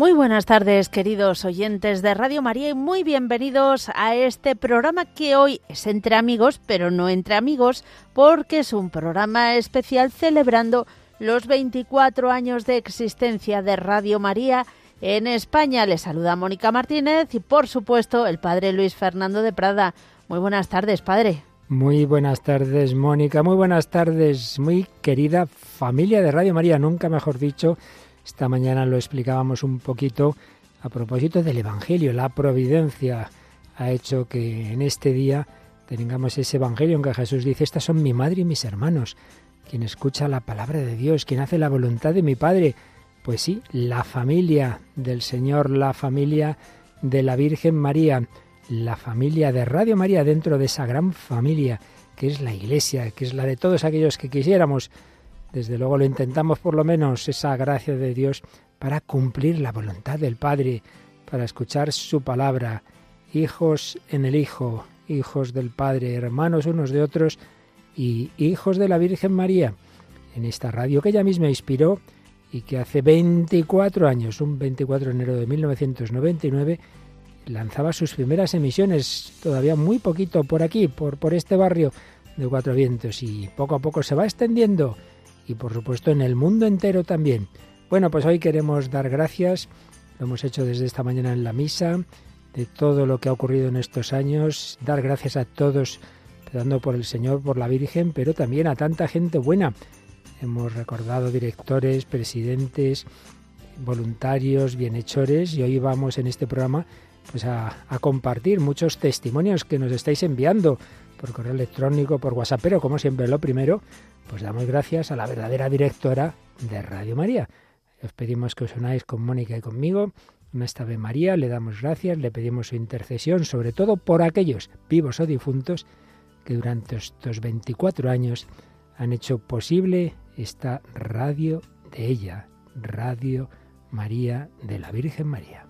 Muy buenas tardes, queridos oyentes de Radio María, y muy bienvenidos a este programa que hoy es entre amigos, pero no entre amigos, porque es un programa especial celebrando los 24 años de existencia de Radio María en España. Les saluda Mónica Martínez y, por supuesto, el padre Luis Fernando de Prada. Muy buenas tardes, padre. Muy buenas tardes, Mónica. Muy buenas tardes, muy querida familia de Radio María, nunca mejor dicho esta mañana lo explicábamos un poquito a propósito del Evangelio. La providencia ha hecho que en este día tengamos ese Evangelio en que Jesús dice, estas son mi madre y mis hermanos, quien escucha la palabra de Dios, quien hace la voluntad de mi Padre. Pues sí, la familia del Señor, la familia de la Virgen María, la familia de Radio María dentro de esa gran familia que es la Iglesia, que es la de todos aquellos que quisiéramos desde luego lo intentamos por lo menos, esa gracia de Dios para cumplir la voluntad del Padre, para escuchar su palabra, hijos en el Hijo, hijos del Padre, hermanos unos de otros y hijos de la Virgen María, en esta radio que ella misma inspiró y que hace 24 años, un 24 de enero de 1999, lanzaba sus primeras emisiones, todavía muy poquito por aquí, por, por este barrio de Cuatro Vientos, y poco a poco se va extendiendo y por supuesto en el mundo entero también. Bueno, pues hoy queremos dar gracias, lo hemos hecho desde esta mañana en la misa, de todo lo que ha ocurrido en estos años, dar gracias a todos, dando por el Señor, por la Virgen, pero también a tanta gente buena. Hemos recordado directores, presidentes, voluntarios, bienhechores y hoy vamos en este programa pues a, a, compartir muchos testimonios que nos estáis enviando por correo electrónico, por WhatsApp, pero como siempre lo primero, pues damos gracias a la verdadera directora de Radio María. Os pedimos que os unáis con Mónica y conmigo en esta María, le damos gracias, le pedimos su intercesión, sobre todo por aquellos vivos o difuntos que durante estos 24 años han hecho posible esta radio de ella, Radio María de la Virgen María.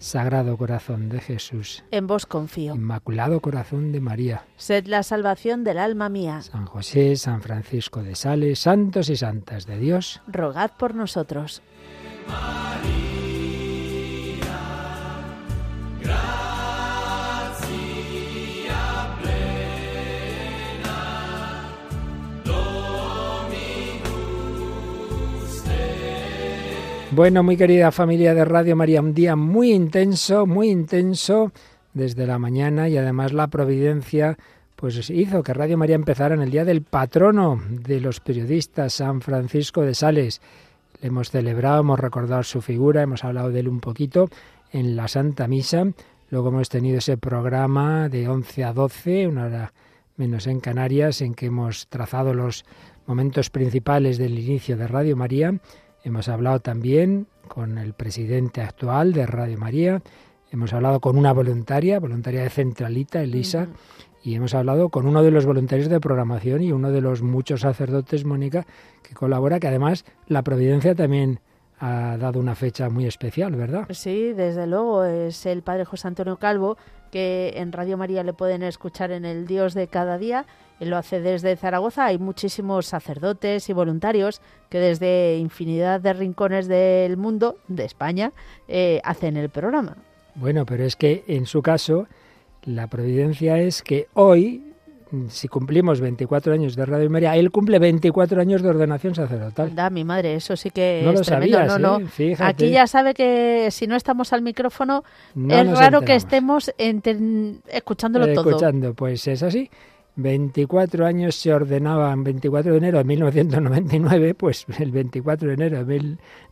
Sagrado corazón de Jesús. En vos confío. Inmaculado corazón de María. Sed la salvación del alma mía. San José, San Francisco de Sales, santos y santas de Dios. Rogad por nosotros. Bueno, muy querida familia de Radio María, un día muy intenso, muy intenso desde la mañana y además la providencia pues hizo que Radio María empezara en el día del patrono de los periodistas, San Francisco de Sales. Le hemos celebrado, hemos recordado su figura, hemos hablado de él un poquito en la Santa Misa. Luego hemos tenido ese programa de 11 a 12, una hora menos en Canarias, en que hemos trazado los momentos principales del inicio de Radio María Hemos hablado también con el presidente actual de Radio María, hemos hablado con una voluntaria, voluntaria de Centralita, Elisa, y hemos hablado con uno de los voluntarios de programación y uno de los muchos sacerdotes, Mónica, que colabora, que además la Providencia también ha dado una fecha muy especial, ¿verdad? Sí, desde luego, es el padre José Antonio Calvo, que en Radio María le pueden escuchar en el Dios de cada día él lo hace desde Zaragoza. Hay muchísimos sacerdotes y voluntarios que desde infinidad de rincones del mundo, de España, eh, hacen el programa. Bueno, pero es que en su caso, la providencia es que hoy, si cumplimos 24 años de Radio María, él cumple 24 años de ordenación sacerdotal. Da, mi madre, eso sí que no es lo tremendo. Sabías, no, no. ¿eh? Fíjate. Aquí ya sabe que si no estamos al micrófono, No es raro que estemos escuchándolo Eh, todo. Escuchando, pues es así. 24 años se ordenaban 24 de enero de 1999, pues el 24 de enero de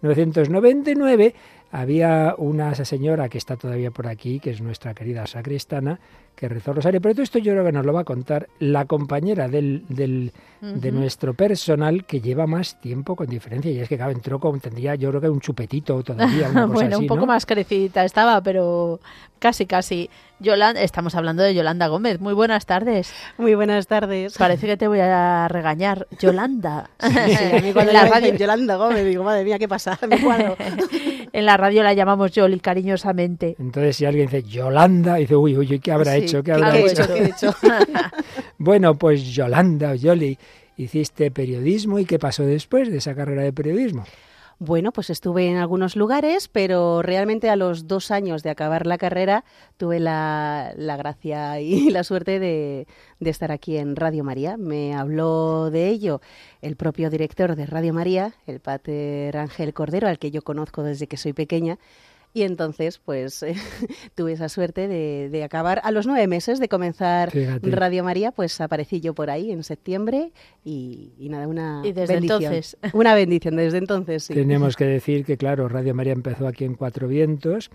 1999 había una señora que está todavía por aquí, que es nuestra querida sacristana, que rezó rosario. Pero todo esto yo creo que nos lo va a contar la compañera del, del de nuestro personal que lleva más tiempo con diferencia. Y es que, claro, entró como tendría yo creo que un chupetito todavía. Una bueno, un poco más crecidita estaba, pero casi, casi. Yolanda, estamos hablando de Yolanda Gómez. Muy buenas tardes. Muy buenas tardes. Parece que te voy a regañar. Yolanda. en la radio Yolanda Gómez, digo, madre mía, ¿qué pasa? en la radio la llamamos Yoli cariñosamente. Entonces, si alguien dice Yolanda, dice, uy, uy, ¿qué habrá hecho? ¿Qué habrá hecho? hecho? bueno, pues Yolanda o Yoli, hiciste periodismo y ¿qué pasó después de esa carrera de periodismo? Bueno, pues estuve en algunos lugares, pero realmente a los dos años de acabar la carrera tuve la, gracia y la suerte de, de, estar aquí en Radio María. Me habló de ello el propio director de Radio María, el pater Ángel Cordero, al que yo conozco desde que soy pequeña, y entonces, pues tuve esa suerte de, acabar a los nueve meses de comenzar Radio María, pues aparecí yo por ahí en septiembre y, nada, una ¿Y desde bendición. Entonces? Una bendición, desde entonces sí. Tenemos que decir que, claro, Radio María empezó aquí en Cuatro Vientos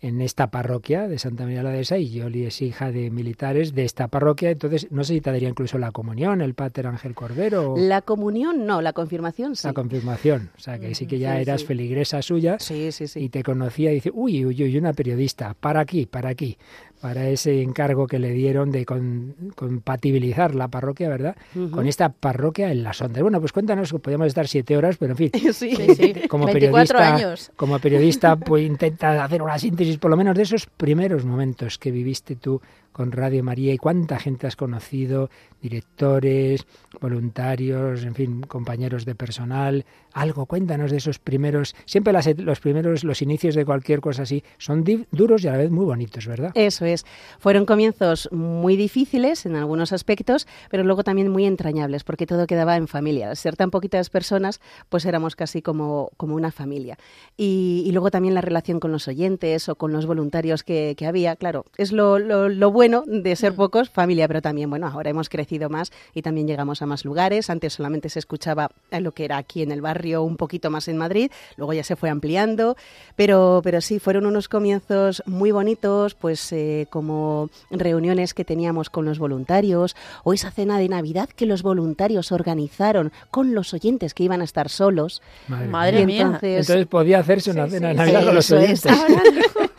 en esta parroquia de Santa María la Dehesa y Yoli es hija de militares de esta parroquia, entonces no sé si te daría incluso la comunión, el Pater Ángel Cordero. La comunión no, la confirmación sí. La confirmación, o sea que sí que ya eras feligresa suya sí. y te conocía y dice, uy, uy, uy, una periodista, para aquí, para aquí para ese encargo que le dieron de compatibilizar la parroquia, ¿verdad? Con esta parroquia en las ondas. Bueno, pues cuéntanos, podríamos estar siete horas, pero en fin, sí, sí, como periodista, como periodista, pues intenta hacer una síntesis por lo menos de esos primeros momentos que viviste tú con Radio María y cuánta gente has conocido, directores, voluntarios, en fin, compañeros de personal, algo, cuéntanos de esos primeros, siempre los primeros, los inicios de cualquier cosa así, son duros y a la vez muy bonitos, ¿verdad? Eso es, fueron comienzos muy difíciles en algunos aspectos, pero luego también muy entrañables, porque todo quedaba en familia. Al ser tan poquitas personas, pues éramos casi como, como una familia. Y, luego también la relación con los oyentes o con los voluntarios que, había, claro, es lo, lo bueno de ser mm. pocos, familia, pero también, bueno, ahora hemos crecido más y también llegamos a más lugares. Antes solamente se escuchaba lo que era aquí en el barrio, un poquito más en Madrid, luego ya se fue ampliando, pero, pero sí, fueron unos comienzos muy bonitos, pues eh, como reuniones que teníamos con los voluntarios o esa cena de Navidad que los voluntarios organizaron con los oyentes que iban a estar solos. Madre, mía. Entonces, podía hacerse una cena de Navidad con los oyentes.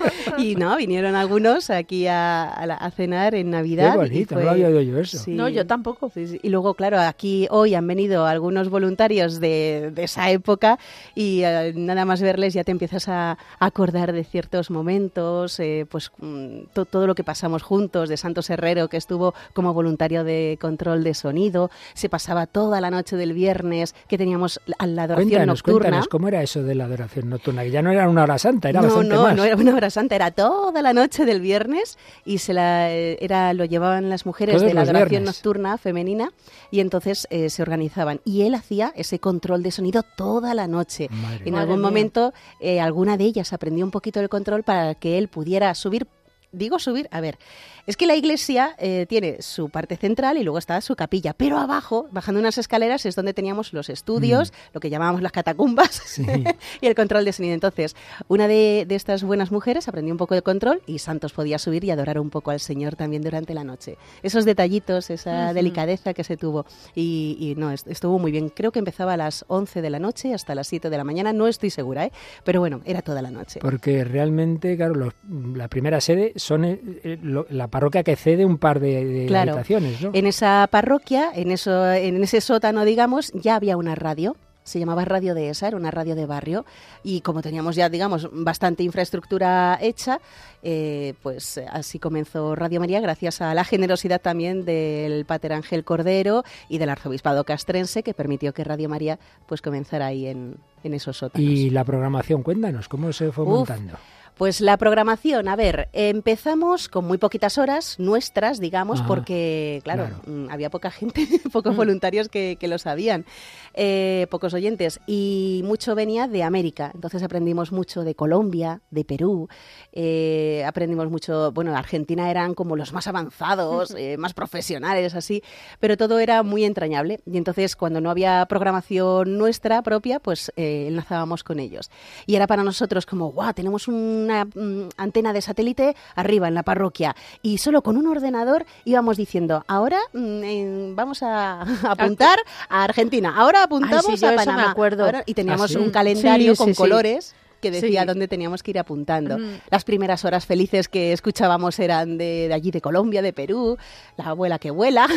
y no, vinieron algunos aquí a, cenar en Navidad. Qué bonito, no había oído yo eso. no, yo tampoco. y luego, claro, aquí hoy han venido algunos voluntarios de, esa época y eh, nada más verles ya te empiezas a acordar de ciertos momentos, eh, pues mm, todo lo que pasamos juntos, de Santos Herrero, que estuvo como voluntario de control de sonido, se pasaba toda la noche del viernes, que teníamos la adoración nocturna. Cuéntanos, ¿cómo era eso de la adoración nocturna? Que ya no era una hora santa, era bastante no, más. No, no era una hora santa, era toda la noche del viernes y se la era lo llevaban las mujeres de la adoración nocturna femenina y entonces eh, se organizaban. Y él hacía ese control de sonido toda la noche. en algún momento eh, alguna de ellas aprendió un poquito el control para que él pudiera subir digo subir, a ver, es que la iglesia eh, tiene su parte central y luego está su capilla, pero abajo, bajando unas escaleras, es donde teníamos los estudios, mm. lo que llamábamos las catacumbas y el control de sonido. Entonces, una de, estas buenas mujeres aprendió un poco de control y Santos podía subir y adorar un poco al Señor también durante la noche. Esos detallitos, esa delicadeza que se tuvo. Y, no, estuvo muy bien. Creo que empezaba a las 11 de la noche hasta las 7 de la mañana, no estoy segura, ¿eh? pero bueno, era toda la noche. Porque realmente, claro, la primera sede son eh, eh, la parroquia que cede un par de, habitaciones, ¿no? En esa parroquia, en, eso, en ese sótano, digamos, ya había una radio se llamaba Radio de esa, era una radio de barrio, y como teníamos ya, digamos, bastante infraestructura hecha, eh, pues así comenzó Radio María, gracias a la generosidad también del Pater Ángel Cordero y del Arzobispado Castrense, que permitió que Radio María pues comenzara ahí en, esos sótanos. Y la programación, cuéntanos, ¿cómo se fue montando? Pues la programación, a ver, empezamos con muy poquitas horas nuestras, digamos, porque, claro, mm, había poca gente, pocos mm. voluntarios que, lo sabían, eh, pocos oyentes, y mucho venía de América. Entonces aprendimos mucho de Colombia, de Perú, eh, aprendimos mucho, bueno, Argentina eran como los más avanzados, eh, más profesionales, así, pero todo era muy entrañable. Y entonces, cuando no había programación nuestra propia, pues enlazábamos con ellos. Y era para nosotros como, guau, tenemos un una mm, antena de satélite arriba en la parroquia y solo con un ordenador íbamos diciendo, ahora mm, vamos a, apuntar a Argentina, ahora apuntamos a Panamá. acuerdo. y teníamos ¿Ah, un calendario con colores que decía dónde teníamos que ir apuntando. Las primeras horas felices que escuchábamos eran de, allí, de Colombia, de Perú, la abuela que vuela,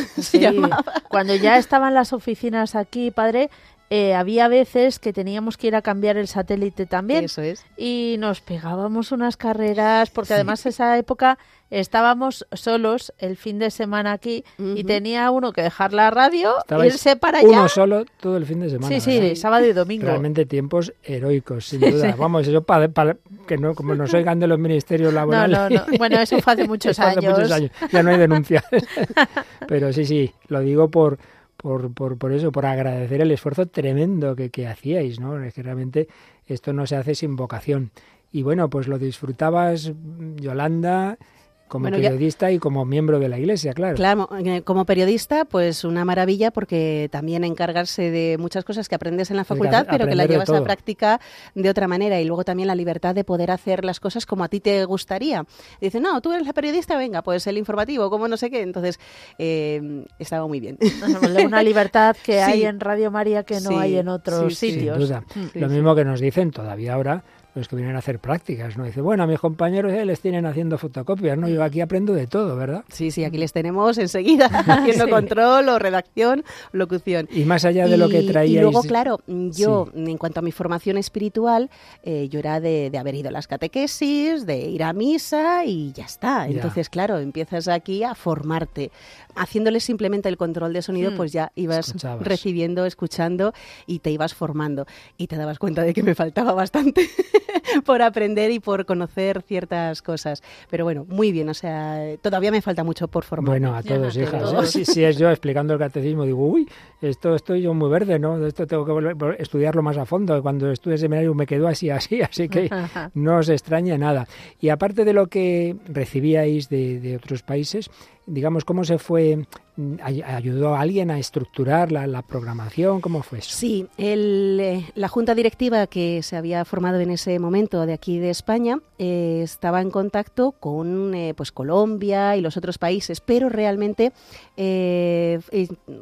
Cuando ya estaban las oficinas aquí, padre, eh, había veces que teníamos que ir a cambiar el satélite también. Eso es. Y nos pegábamos unas carreras, porque además esa época estábamos solos el fin de semana aquí y tenía uno que dejar la radio, irse para allá. Uno solo todo el fin de semana. Sí, sí, sábado y domingo. Realmente tiempos heroicos, sin duda. Vamos, eso para, que no, como nos oigan de los ministerios laborales. No, no, no. Bueno, eso fue hace muchos años. Hace muchos años. Ya no hay denuncias. Pero sí, sí, lo digo por por, por, por eso, por agradecer el esfuerzo tremendo que, que hacíais, ¿no? Es que realmente esto no se hace sin vocación. Y bueno, pues lo disfrutabas, Yolanda, como periodista y como miembro de la Iglesia, claro. Claro, eh, como periodista, pues una maravilla porque también encargarse de muchas cosas que aprendes en la facultad, pero que la llevas a práctica de otra manera. Y luego también la libertad de poder hacer las cosas como a ti te gustaría. Dice, no, tú eres la periodista, venga, pues el informativo, como no sé qué. Entonces, eh, estaba muy bien. Una libertad que hay en Radio María que no hay en otros sitios. Sin duda. Lo mismo que nos dicen todavía ahora los que vienen a hacer prácticas, ¿no? Dice, bueno, a mis compañeros eh, les tienen haciendo fotocopias, ¿no? Yo aquí aprendo de todo, ¿verdad? Sí, sí, aquí les tenemos enseguida haciendo control o redacción, locución. Y más allá de lo que traíais... Y luego, claro, yo, en cuanto a mi formación espiritual, eh, yo era de, haber ido a las catequesis, de ir a misa y ya está. Entonces, claro, empiezas aquí a formarte. Haciéndole simplemente el control de sonido, mm. pues ya ibas recibiendo, escuchando y te ibas formando. Y te dabas cuenta de que me faltaba bastante. por aprender y por conocer ciertas cosas. Pero bueno, muy bien, o sea, todavía me falta mucho por formar. Bueno, a todos, hijas. ¿eh? Si, es yo explicando el catecismo, digo, uy, esto estoy yo muy verde, ¿no? Esto tengo que estudiarlo más a fondo. Cuando estuve en seminario me quedó así, así, así que no os extraña nada. Y aparte de lo que recibíais de, de otros países, digamos, cómo se fue, mm, ayudó a alguien a estructurar la, programación, cómo fue eso? Sí, eh, la junta directiva que se había formado en ese momento de aquí de España eh, estaba en contacto con eh, pues Colombia y los otros países, pero realmente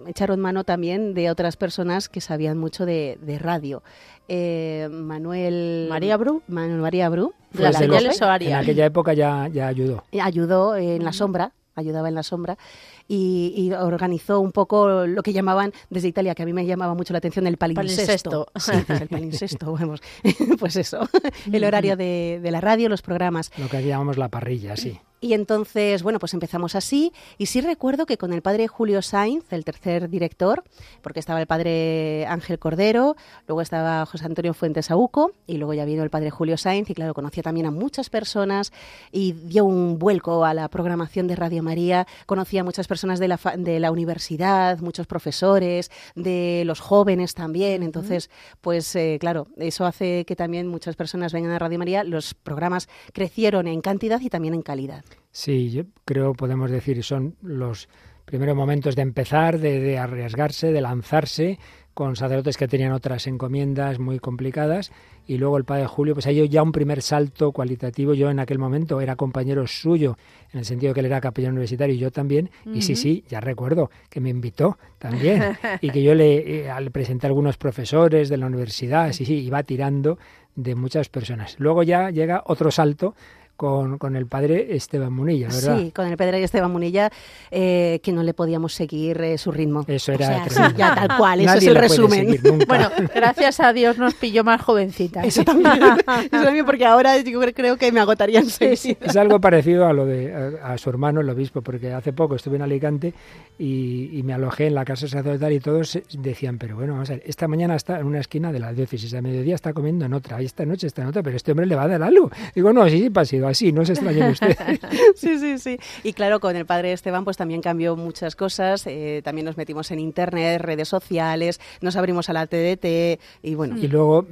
echaron mano también de otras personas que sabían mucho de, radio. Manuel María Bru, Manuel María Bru, de las señales En aquella época ya, ya ayudó. Ayudó en la sombra, ayudaba en la sombra, y, organizó un poco lo que llamaban desde Italia, que a mí me llamaba mucho la atención, el palincesto. Sí, pues el palincesto, vamos. pues eso, el horario de, de la radio, los programas. Lo que llamamos la parrilla, sí. Y entonces, bueno, pues empezamos así. Y sí recuerdo que con el padre Julio Sainz, el tercer director, porque estaba el padre Ángel Cordero, luego estaba José Antonio Fuentes Auco, y luego ya vino el padre Julio Sainz, y claro, conocía también a muchas personas y dio un vuelco a la programación de Radio María. Conocía a muchas personas de la, de la universidad, muchos profesores, de los jóvenes también. Entonces, pues eh, claro, eso hace que también muchas personas vengan a Radio María. Los programas crecieron en cantidad y también en calidad. Sí, yo creo podemos decir son los primeros momentos de empezar, de, arriesgarse, de lanzarse con sacerdotes que tenían otras encomiendas muy complicadas y luego el padre Julio, pues hay ya un primer salto cualitativo. Yo en aquel momento era compañero suyo, en el sentido que él era capellán universitario y yo también. Y sí, sí, ya recuerdo que me invitó también y que yo le, eh, le presenté a algunos profesores de la universidad, sí, sí, iba tirando de muchas personas. Luego ya llega otro salto con, con, el padre Esteban Munilla, ¿verdad? Sí, con el padre Esteban Munilla, eh, que no le podíamos seguir eh, su ritmo. Eso era ya tal cual, eso es el resumen. Bueno, gracias a Dios nos pilló más jovencita. Eso también, eso también porque ahora yo creo que me agotarían seis. Es algo parecido a lo de a, su hermano, el obispo, porque hace poco estuve en Alicante y, me alojé en la casa sacerdotal y todos decían, pero bueno, vamos a ver, esta mañana está en una esquina de la diócesis, a mediodía está comiendo en otra, y esta noche está en otra, pero este hombre le va a dar algo. Digo, no, sí, sí, ha así, no se extrañen ustedes. sí, sí, sí. Y claro, con el padre Esteban pues también cambió muchas cosas, eh, también nos metimos en internet, redes sociales, nos abrimos a la TDT y bueno. Y luego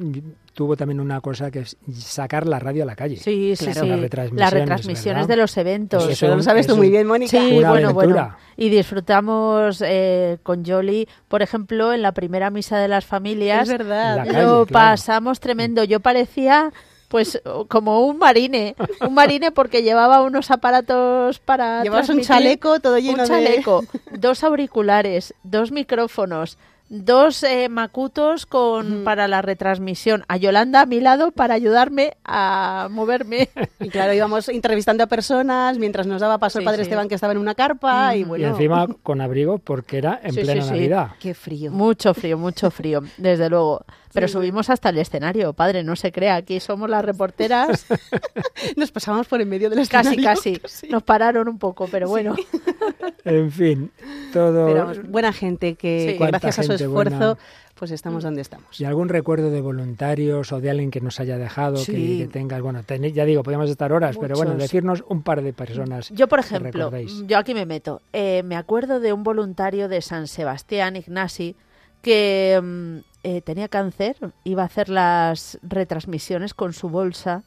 tuvo también una cosa que es sacar la radio a la calle. Sí, sí, sí. Las retransmisiones, las retransmisiones de los eventos. Eso, lo sabes tú muy bien, Mónica. Sí, bueno, bueno. Y disfrutamos eh, con Jolly, por ejemplo, en la primera misa de las familias. Es verdad. lo pasamos tremendo. Yo parecía pues como un marine, un marine porque llevaba unos aparatos para Llevabas un chaleco todo lleno un chaleco, dos auriculares, dos micrófonos, dos eh, macutos con para la retransmisión. A Yolanda a mi lado para ayudarme a moverme. Y claro, íbamos entrevistando a personas mientras nos daba paso el padre Esteban que estaba en una carpa y bueno. Y encima con abrigo porque era en plena Navidad. Qué frío. Mucho frío, mucho frío, desde luego. Pero subimos hasta el escenario, padre, no se crea, aquí somos las reporteras. Nos pasamos por en medio del escenario. Casi, casi. Nos pararon un poco, pero bueno. en fin, todo... buena gente que, gracias a su esfuerzo pues estamos donde estamos. ¿Y algún recuerdo de voluntarios o de alguien que nos haya dejado, que, tengas? Bueno, ya digo, podríamos estar horas, pero bueno, decirnos un par de personas. Yo, por ejemplo, yo aquí me meto. Eh, me acuerdo de un voluntario de San Sebastián, Ignasi, que mm, eh, tenía cáncer, iba a hacer las retransmisiones con su bolsa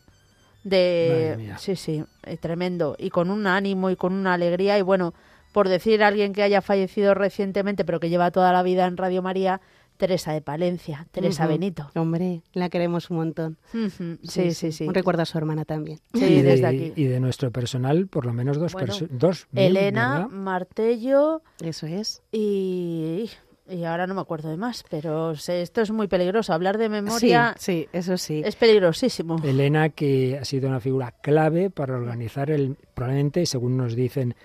de... Sí, sí, eh, tremendo. Y con un ánimo y con una alegría. Y bueno, por decir a alguien que haya fallecido recientemente, pero que lleva toda la vida en Radio María, Teresa de Palencia, Teresa Benito. Hombre, la queremos un montón. sí, sí, sí, Un recuerdo a su hermana también. Sí, y de, desde aquí. Y de nuestro personal, por lo menos dos personas. Dos. Elena, Martello. Eso es. Y y ahora no me acuerdo de más, pero esto es muy peligroso. Hablar de memoria. Sí, eso sí. Es peligrosísimo. Elena, que ha sido una figura clave para organizar el, probablemente, según nos dicen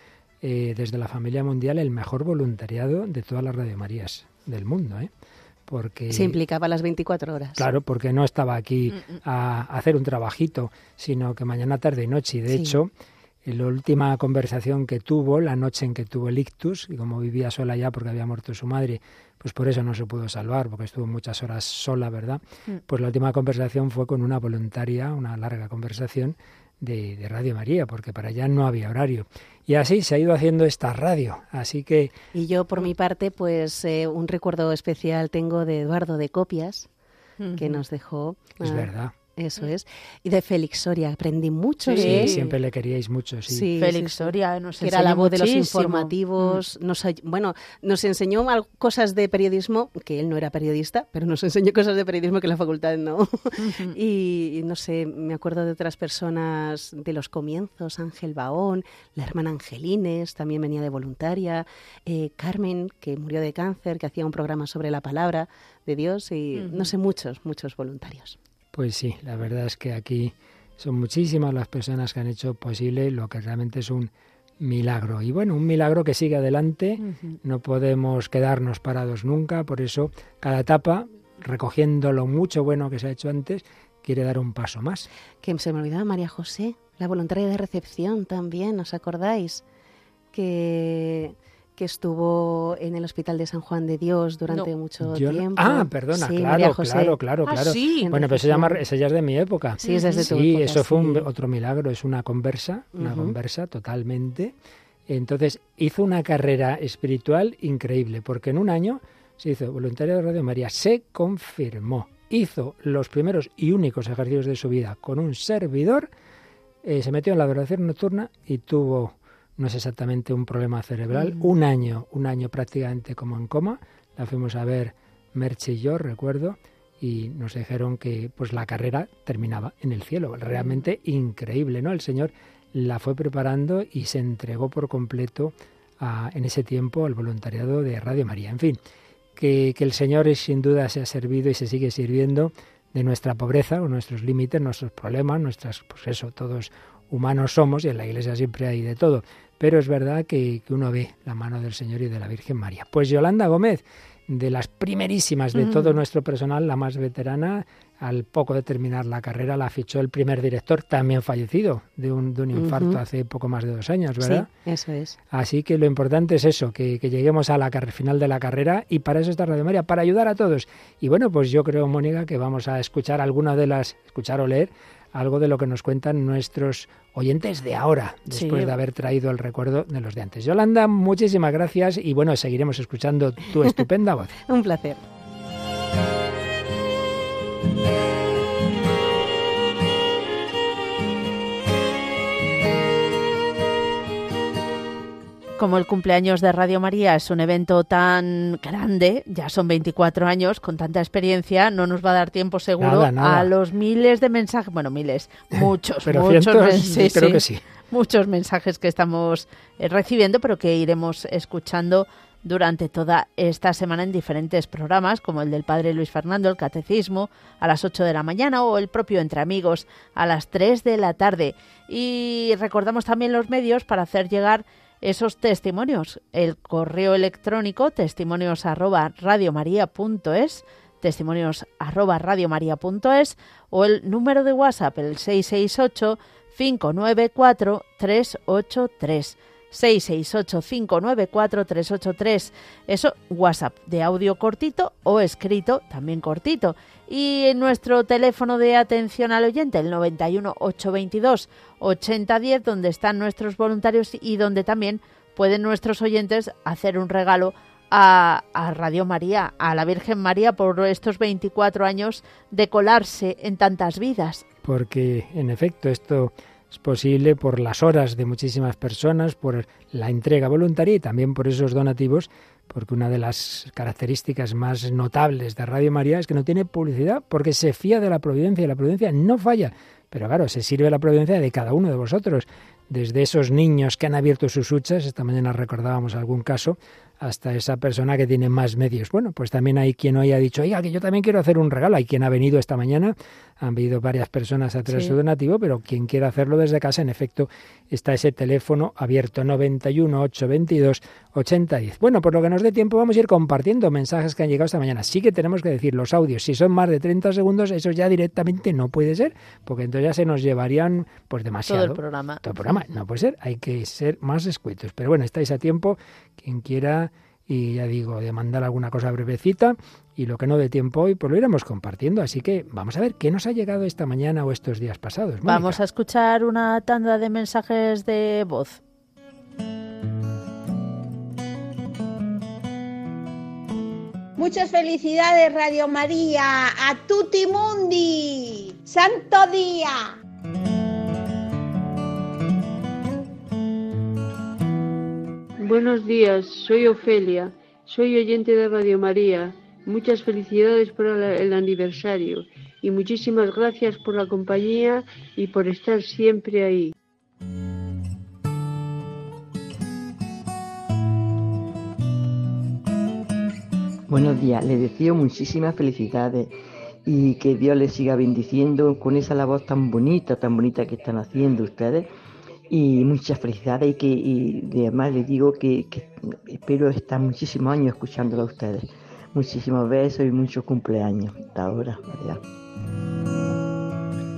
eh, desde la familia mundial, el mejor voluntariado de todas las radiomarías del mundo, ¿eh? Porque, se implicaba las 24 horas. Claro, porque no estaba aquí mm, mm. a hacer un trabajito, sino que mañana, tarde y noche. Y de hecho, en la última conversación que tuvo, la noche en que tuvo el ictus, y como vivía sola ya porque había muerto su madre, pues por eso no se pudo salvar, porque estuvo muchas horas sola, ¿verdad? Mm. Pues la última conversación fue con una voluntaria, una larga conversación de, Radio María, porque para allá no había horario. Y así se ha ido haciendo esta radio, así que... Y yo, por mi parte, pues eh, un recuerdo especial tengo de Eduardo de Copias, que nos dejó... Es verdad eso es. Y de Félix Soria, aprendí mucho sí, siempre le queríais mucho, sí. Félix Soria nos que era la voz de los informativos. Mm. Nos, bueno, nos enseñó cosas de periodismo, que él no era periodista, pero nos enseñó cosas de periodismo que la facultad no. y, no sé, me acuerdo de otras personas de los comienzos, Ángel Baón, la hermana Angelines, también venía de voluntaria, eh, Carmen, que murió de cáncer, que hacía un programa sobre la palabra de Dios, y no sé, muchos, muchos voluntarios. Pues sí, la verdad es que aquí son muchísimas las personas que han hecho posible lo que realmente es un milagro. Y bueno, un milagro que sigue adelante, no podemos quedarnos parados nunca, por eso cada etapa, recogiendo lo mucho bueno que se ha hecho antes, quiere dar un paso más. Que se me olvidaba María José, la voluntaria de recepción también, ¿os acordáis? Que que estuvo en el Hospital de San Juan de Dios durante mucho tiempo. Ah, perdona, claro, claro, claro, ah, claro. Bueno, pero llama, esa ya es de mi época. Sí, es de tu Sí, eso fue un, otro milagro, es una conversa, una conversa totalmente. Entonces, hizo una carrera espiritual increíble, porque en un año se hizo voluntario de Radio María, se confirmó, hizo los primeros y únicos ejercicios de su vida con un servidor, eh, se metió en la adoración nocturna y tuvo no es exactamente un problema cerebral, mm. un año, un año prácticamente como en coma, la fuimos a ver Merche y yo, recuerdo, y nos dijeron que pues la carrera terminaba en el cielo, realmente increíble, ¿no? El Señor la fue preparando y se entregó por completo a, en ese tiempo al voluntariado de Radio María. En fin, que, que el Señor sin duda se ha servido y se sigue sirviendo de nuestra pobreza o nuestros límites, nuestros problemas, nuestras, pues eso, todos humanos somos y en la iglesia siempre hay de todo. Pero es verdad que, que uno ve la mano del Señor y de la Virgen María. Pues Yolanda Gómez, de las primerísimas de todo nuestro personal, la más veterana, al poco de terminar la carrera la fichó el primer director, también fallecido de un, de un infarto hace poco más de dos años, ¿verdad? Sí, eso es. Así que lo importante es eso, que, que lleguemos a la final de la carrera y para eso está Radio María, para ayudar a todos. Y bueno, pues yo creo, Mónica, que vamos a escuchar alguna de las, escuchar o leer algo de lo que nos cuentan nuestros oyentes de ahora, después de haber traído el recuerdo de los de antes. Yolanda, muchísimas gracias y bueno, seguiremos escuchando tu estupenda voz. Un placer. Como el cumpleaños de Radio María es un evento tan grande, ya son 24 años, con tanta experiencia, no nos va a dar tiempo seguro a los miles de mensajes, bueno, miles, muchos, muchos, creo que sí. muchos mensajes que estamos eh, recibiendo, pero que iremos escuchando durante toda esta semana en diferentes programas, como el del Padre Luis Fernando, el Catecismo, a las 8 de la mañana, o el propio Entre Amigos, a las 3 de la tarde. Y recordamos también los medios para hacer llegar esos testimonios. El correo electrónico testimonios arroba radiomaria.es testimonios arroba radiomaria.es o el número de WhatsApp el 668 594 383 668-594-383. Eso, WhatsApp de audio cortito o escrito, también cortito. Y en nuestro teléfono de atención al oyente, el 91 822 8010, donde están nuestros voluntarios y donde también pueden nuestros oyentes hacer un regalo a, a, Radio María, a la Virgen María, por estos 24 años de colarse en tantas vidas. Porque, en efecto, esto es posible por las horas de muchísimas personas, por la entrega voluntaria y también por esos donativos, porque una de las características más notables de Radio María es que no tiene publicidad, porque se fía de la providencia y la providencia no falla. Pero claro, se sirve la providencia de cada uno de vosotros, desde esos niños que han abierto sus huchas, esta mañana recordábamos algún caso, hasta esa persona que tiene más medios. Bueno, pues también hay quien hoy ha dicho, oiga, que yo también quiero hacer un regalo. Hay quien ha venido esta mañana, han venido varias personas a traer su donativo, pero quien quiera hacerlo desde casa, en efecto, está ese teléfono abierto 91 822 8010. Bueno, por lo que nos dé tiempo, vamos a ir compartiendo mensajes que han llegado esta mañana. Sí que tenemos que decir los audios. Si son más de 30 segundos, eso ya directamente no puede ser, porque entonces ya se nos llevarían pues demasiado. Todo el programa. Todo el programa. No puede ser, hay que ser más escuetos. Pero bueno, estáis a tiempo. Quien quiera y ya digo, de mandar alguna cosa brevecita y lo que no dé tiempo hoy, pues lo iremos compartiendo. Así que vamos a ver qué nos ha llegado esta mañana o estos días pasados. Vamos a escuchar una tanda de mensajes de voz. Muchas felicidades Radio María, a tutti mundi, santo día. Buenos días, soy Ofelia, soy oyente de Radio María. Muchas felicidades por el aniversario y muchísimas gracias por la compañía y por estar siempre ahí. Buenos días, les deseo muchísimas felicidades y que Dios les siga bendiciendo con esa labor tan bonita, tan bonita que están haciendo ustedes y muchas felicidades y que y además les digo que, espero estar muchísimos años escuchándolo a ustedes. Muchísimos besos y muchos cumpleaños hasta ahora.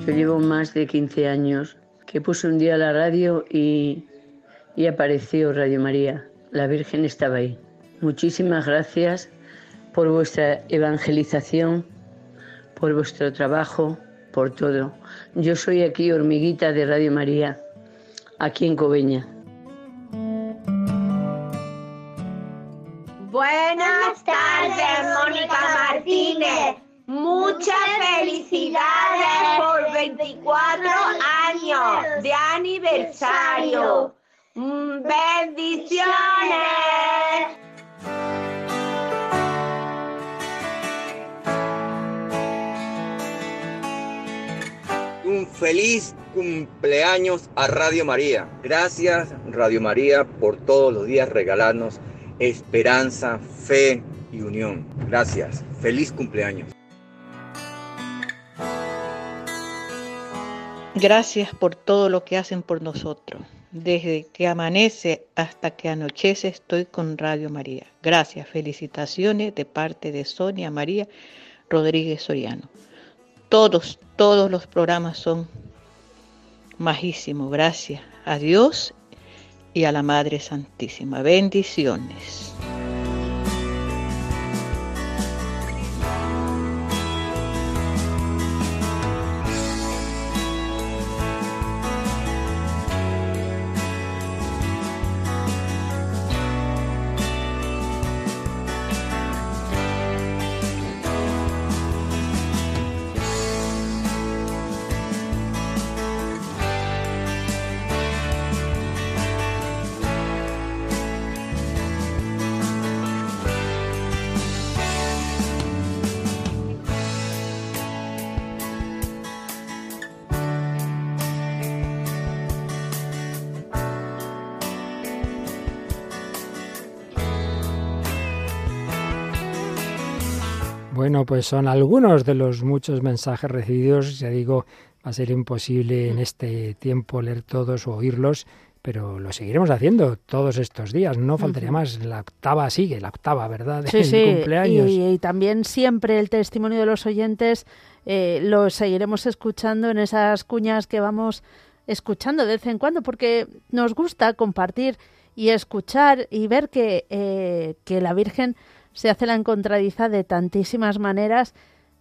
Yo llevo más de 15 años que puse un día la radio y, y apareció Radio María. La Virgen estaba ahí. Muchísimas gracias por vuestra evangelización, por vuestro trabajo, por todo. Yo soy aquí hormiguita de Radio María aquí en Coveña. Buenas tardes, Mónica Martínez. Muchas felicidades por 24 años de aniversario. Mm, bendiciones. Un feliz cumpleaños a Radio María. Gracias Radio María por todos los días regalarnos esperanza, fe y unión. Gracias. Feliz cumpleaños. Gracias por todo lo que hacen por nosotros. Desde que amanece hasta que anochece estoy con Radio María. Gracias, felicitaciones de parte de Sonia María Rodríguez Soriano. Todos, todos los programas son majísimos. Gracias a Dios y a la Madre Santísima. Bendiciones. Pues son algunos de los muchos mensajes recibidos. Ya digo, va a ser imposible en este tiempo leer todos o oírlos, pero lo seguiremos haciendo todos estos días. No faltaría más. La octava sigue, la octava, ¿verdad? Sí, sí. Cumpleaños. Y, también siempre el testimonio de los oyentes eh, lo seguiremos escuchando en esas cuñas que vamos escuchando de vez en cuando, porque nos gusta compartir y escuchar y ver que, eh, que la Virgen se hace la encontradiza de tantísimas maneras,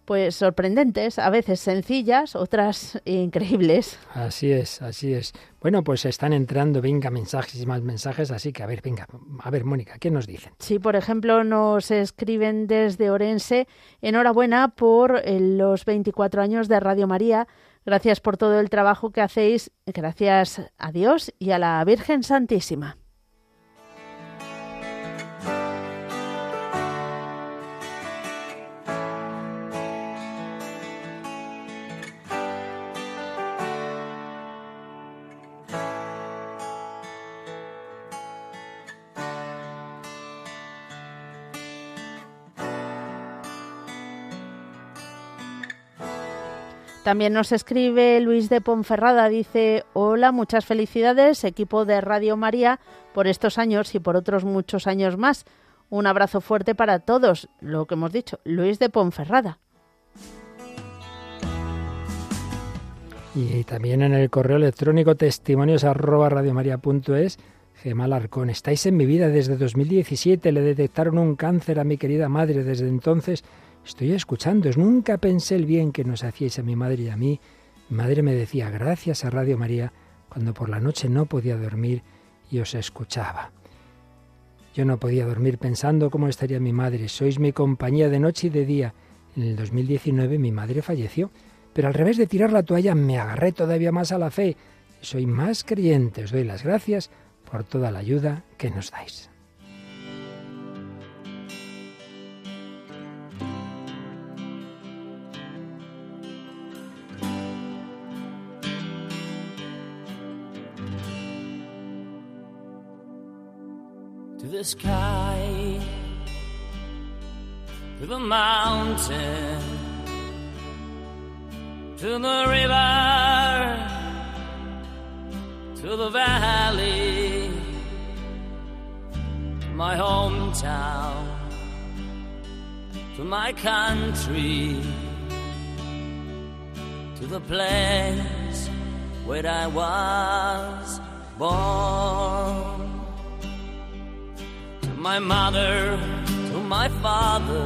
pues sorprendentes, a veces sencillas, otras increíbles. Así es, así es. Bueno, pues están entrando, venga, mensajes y más mensajes, así que a ver, venga, a ver, Mónica, ¿qué nos dicen? Sí, por ejemplo, nos escriben desde Orense, enhorabuena por eh, los 24 años de Radio María. Gracias por todo el trabajo que hacéis. Gracias a Dios y a la Virgen Santísima. También nos escribe Luis de Ponferrada, dice, hola, muchas felicidades, equipo de Radio María, por estos años y por otros muchos años más. Un abrazo fuerte para todos, lo que hemos dicho, Luis de Ponferrada. Y también en el correo electrónico testimonios arroba radiomaria.es, Gemal Arcón, estáis en mi vida desde 2017, le detectaron un cáncer a mi querida madre desde entonces Estoy escuchando. Nunca pensé el bien que nos hacíais a mi madre y a mí. Mi madre me decía gracias a Radio María cuando por la noche no podía dormir y os escuchaba. Yo no podía dormir pensando cómo estaría mi madre. Sois mi compañía de noche y de día. En el 2019 mi madre falleció, pero al revés de tirar la toalla me agarré todavía más a la fe. Soy más creyente. Os doy las gracias por toda la ayuda que nos dais. Sky, to the mountain, to the river, to the valley, my hometown, to my country, to the place where I was born my mother, to my father,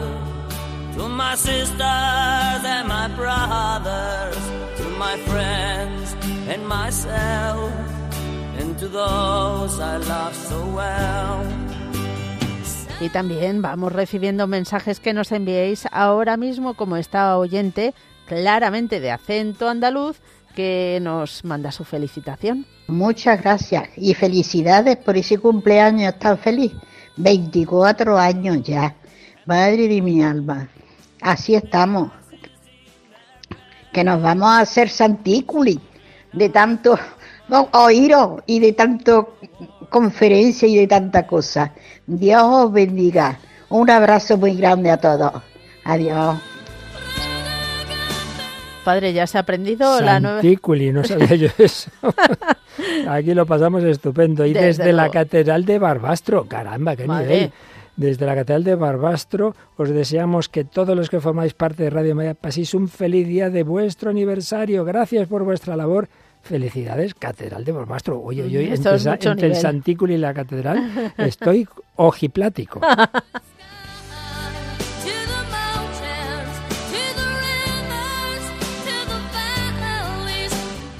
to my sisters and my brothers, to my friends and myself, and to those I love so well. Y también vamos recibiendo mensajes que nos enviéis ahora mismo, como esta oyente, claramente de acento andaluz, que nos manda su felicitación. Muchas gracias y felicidades por ese cumpleaños tan feliz. 24 años ya. Madre de mi alma. Así estamos. Que nos vamos a hacer santículi de tanto oíros y de tanto conferencia y de tanta cosa. Dios os bendiga. Un abrazo muy grande a todos. Adiós. Padre, ¿ya se ha aprendido la nueva? no sabía yo eso. Aquí lo pasamos estupendo. Y desde, la Catedral de Barbastro, caramba, qué nivel. Desde la Catedral de Barbastro os deseamos que todos los que formáis parte de Radio María paséis un feliz día de vuestro aniversario. Gracias por vuestra labor. Felicidades, Catedral de Barbastro. Oye, oye, mm, entre, entre el Santículo y la Catedral estoy ojiplático.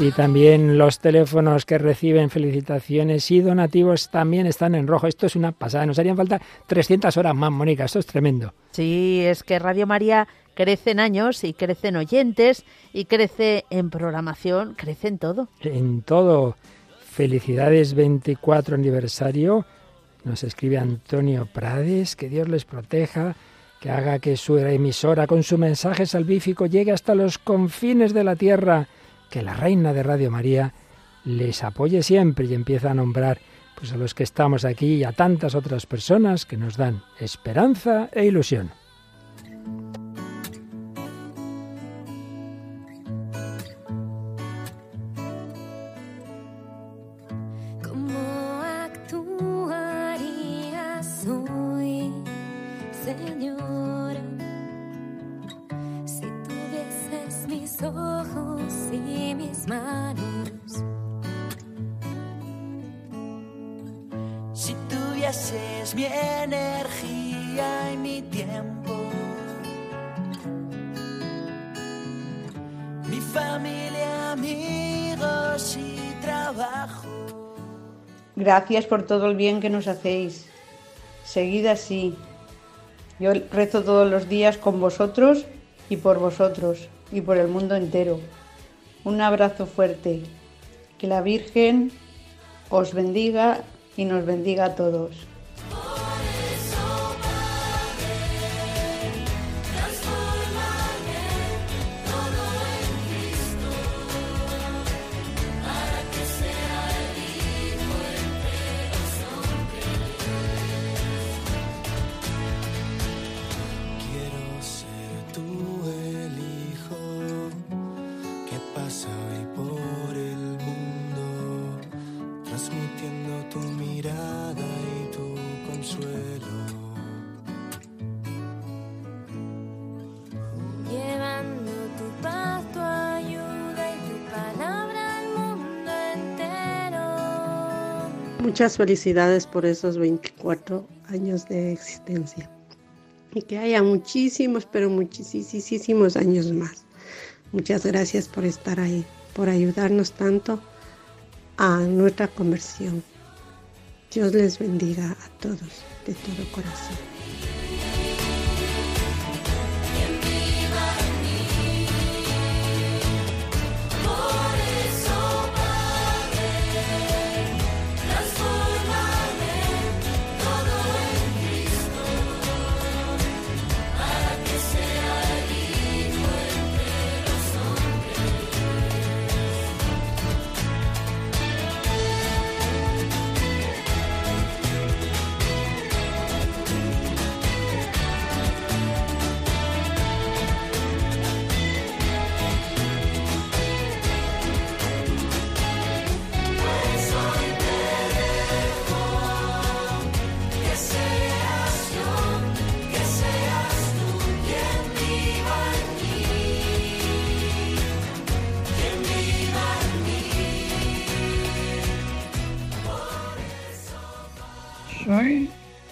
Y también los teléfonos que reciben felicitaciones y donativos también están en rojo. Esto es una pasada. Nos harían falta 300 horas más, Mónica. Esto es tremendo. Sí, es que Radio María crece en años y crece en oyentes y crece en programación, crece en todo. En todo. Felicidades 24 aniversario. Nos escribe Antonio Prades. Que Dios les proteja que haga que su emisora con su mensaje salvífico llegue hasta los confines de la tierra que la Reina de Radio María les apoye siempre y empieza a nombrar pues a los que estamos aquí y a tantas otras personas que nos dan esperanza e ilusión. Gracias por todo el bien que nos hacéis. Seguid así. Yo rezo todos los días con vosotros y por vosotros y por el mundo entero. Un abrazo fuerte. Que la Virgen os bendiga y nos bendiga a todos. Muchas felicidades por esos 24 años de existencia. Y que haya muchísimos, pero muchísimos años más. Muchas gracias por estar ahí, por ayudarnos tanto a nuestra conversión. Dios les bendiga a todos de todo corazón.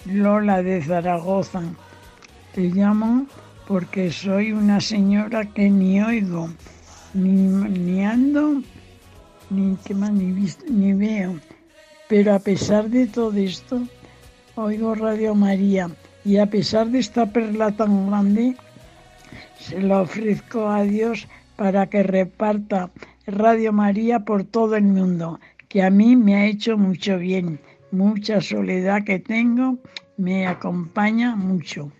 Lola de Zaragoza. Te llamo porque soy una señora que ni oigo, ni, ando, ni, ni, ni veo. Pero a pesar de todo esto, oigo Radio María y a pesar de esta perla tan grande, se la ofrezco a Dios para que reparta Radio María por todo el mundo, que a mí me ha hecho mucho bien. Mucha soledad que tengo me acompaña mucho.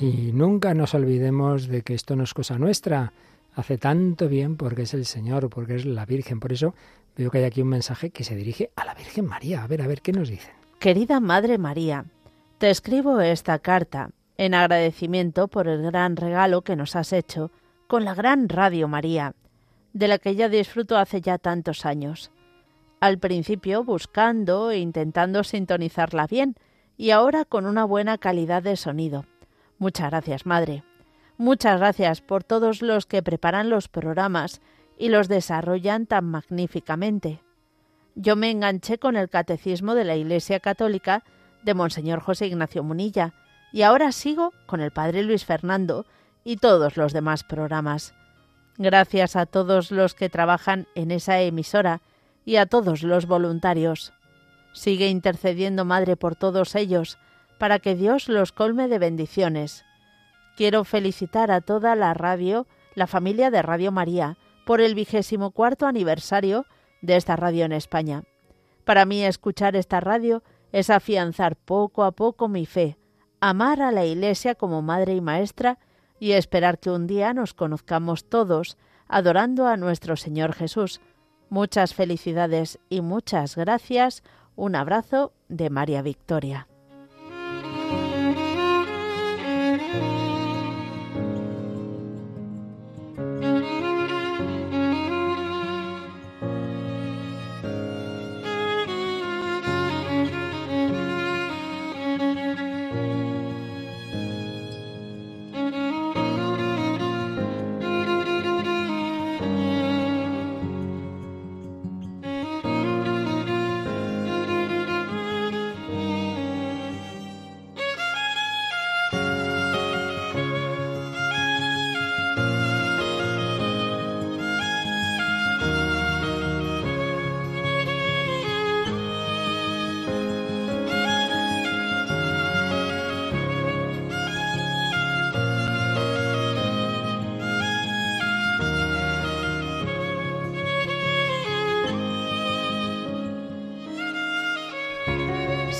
Y nunca nos olvidemos de que esto no es cosa nuestra. Hace tanto bien porque es el Señor, porque es la Virgen. Por eso veo que hay aquí un mensaje que se dirige a la Virgen María. A ver, a ver, ¿qué nos dicen? Querida Madre María, te escribo esta carta en agradecimiento por el gran regalo que nos has hecho con la gran Radio María, de la que ya disfruto hace ya tantos años. Al principio buscando e intentando sintonizarla bien y ahora con una buena calidad de sonido. Muchas gracias, Madre. Muchas gracias por todos los que preparan los programas y los desarrollan tan magníficamente. Yo me enganché con el Catecismo de la Iglesia Católica de Monseñor José Ignacio Munilla y ahora sigo con el Padre Luis Fernando y todos los demás programas. Gracias a todos los que trabajan en esa emisora y a todos los voluntarios. Sigue intercediendo, Madre, por todos ellos, para que Dios los colme de bendiciones. Quiero felicitar a toda la radio, la familia de Radio María, por el vigésimo cuarto aniversario de esta radio en España. Para mí escuchar esta radio es afianzar poco a poco mi fe, amar a la Iglesia como madre y maestra y esperar que un día nos conozcamos todos adorando a nuestro Señor Jesús. Muchas felicidades y muchas gracias. Un abrazo de María Victoria.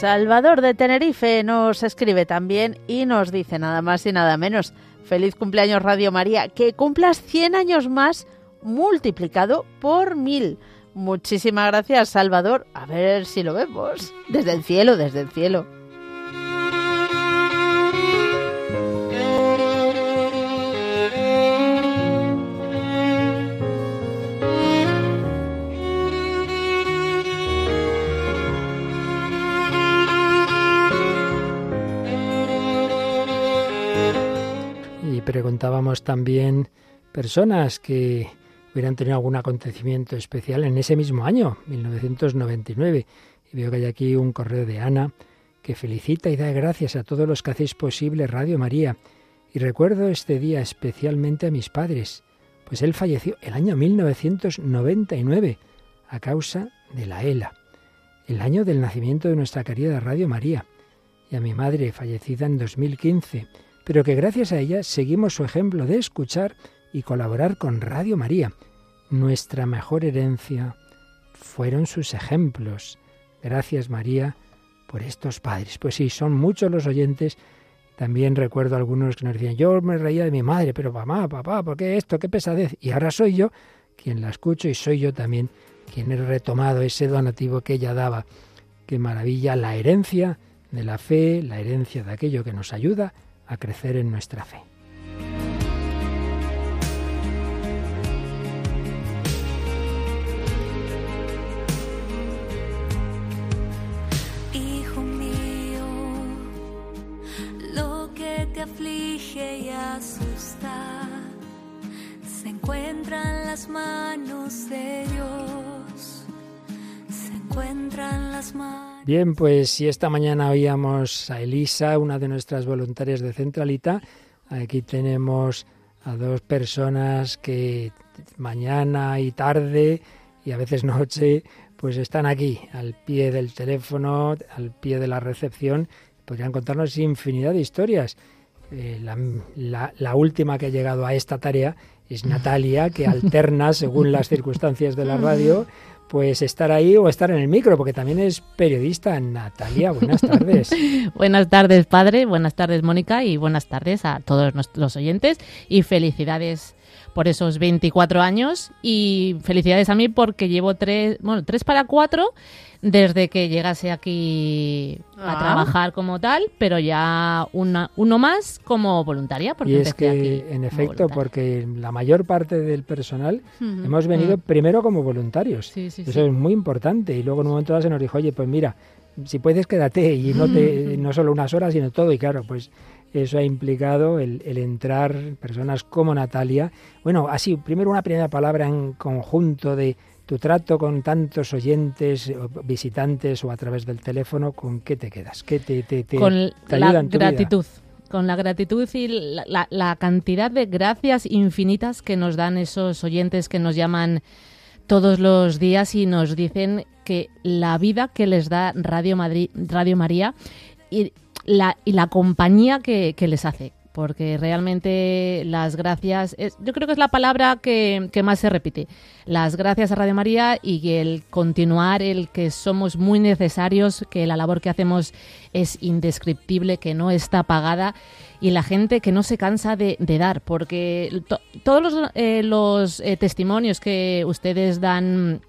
Salvador de Tenerife nos escribe también y nos dice nada más y nada menos. Feliz cumpleaños Radio María, que cumplas 100 años más multiplicado por mil. Muchísimas gracias Salvador. A ver si lo vemos. Desde el cielo, desde el cielo. También personas que hubieran tenido algún acontecimiento especial en ese mismo año, 1999. Y veo que hay aquí un correo de Ana que felicita y da gracias a todos los que hacéis posible Radio María. Y recuerdo este día especialmente a mis padres, pues él falleció el año 1999 a causa de la ELA, el año del nacimiento de nuestra querida Radio María, y a mi madre fallecida en 2015 pero que gracias a ella seguimos su ejemplo de escuchar y colaborar con Radio María. Nuestra mejor herencia fueron sus ejemplos. Gracias María por estos padres. Pues sí, son muchos los oyentes. También recuerdo algunos que nos decían, yo me reía de mi madre, pero mamá, papá, ¿por qué esto? ¿Qué pesadez? Y ahora soy yo quien la escucho y soy yo también quien he retomado ese donativo que ella daba. Qué maravilla la herencia de la fe, la herencia de aquello que nos ayuda a crecer en nuestra fe. Hijo mío, lo que te aflige y asusta se encuentra en las manos de Dios, se encuentra en las manos Bien, pues si esta mañana oíamos a Elisa, una de nuestras voluntarias de Centralita, aquí tenemos a dos personas que mañana y tarde y a veces noche pues están aquí al pie del teléfono, al pie de la recepción, podrían contarnos infinidad de historias. Eh, la, la, última que ha llegado a esta tarea es Natalia, que alterna según las circunstancias de la radio pues estar ahí o estar en el micro, porque también es periodista. Natalia, buenas tardes. buenas tardes, padre, buenas tardes, Mónica, y buenas tardes a todos los oyentes y felicidades por esos 24 años y felicidades a mí porque llevo tres, bueno, tres para cuatro desde que llegase aquí a Ah. trabajar como tal, pero ya una, uno más como voluntaria. Porque Y es aquí que, en efecto, voluntaria. porque la mayor parte del personal hemos venido Mm. primero como voluntarios. Sí, sí, Eso sí. es muy importante. Y luego en un momento dado se nos dijo, oye, pues mira, si puedes quédate y no, te, no solo unas horas, sino todo. Y claro, pues eso ha implicado el, el entrar personas como Natalia. Bueno, así, primero una primera palabra en conjunto de tu trato con tantos oyentes, o visitantes o a través del teléfono, ¿con qué te quedas? ¿Qué te, te, te- con te la ayuda en tu vida? gratitud. Con la gratitud y la, la- la cantidad de gracias infinitas que nos dan esos oyentes que nos llaman todos los días y nos dicen que la vida que les da Radio Madrid, Radio María y la, y la compañía que, que les hace. Porque realmente las gracias, es, yo creo que es la palabra que, que más se repite. Las gracias a Radio María y el continuar, el que somos muy necesarios, que la labor que hacemos es indescriptible, que no está pagada y la gente que no se cansa de, de dar. Porque to- todos los, eh, los eh, testimonios que ustedes dan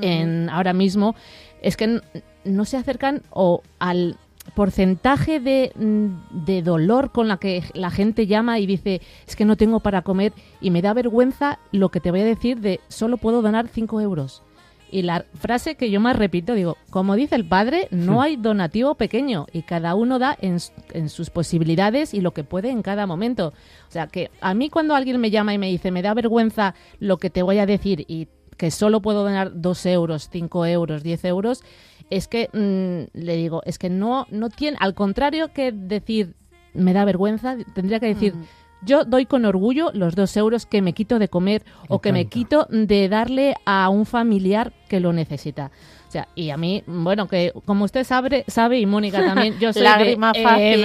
en, ahora mismo es que no se acercan o al porcentaje de, mm, de dolor con la que la gente llama y dice es que no tengo para comer y me da vergüenza lo que te voy a decir de solo puedo donar 5 euros. Y la frase que yo más repito, digo, como dice el padre, no hay donativo pequeño y cada uno da en, en sus posibilidades y lo que puede en cada momento. O sea que a mí cuando alguien me llama y me dice, me da vergüenza lo que te voy a decir y que solo puedo donar 2 euros, 5 euros, 10 euros, es que mm, le digo, es que no, no tiene, al contrario que decir me da vergüenza, tendría que decir, yo doy con orgullo los dos euros que me quito de comer o que me quito de darle a un familiar que lo necesita. O sea, y a mí, bueno, que como usted sabe, sabe y Mónica también, yo soy de- Lágrima eh, fácil.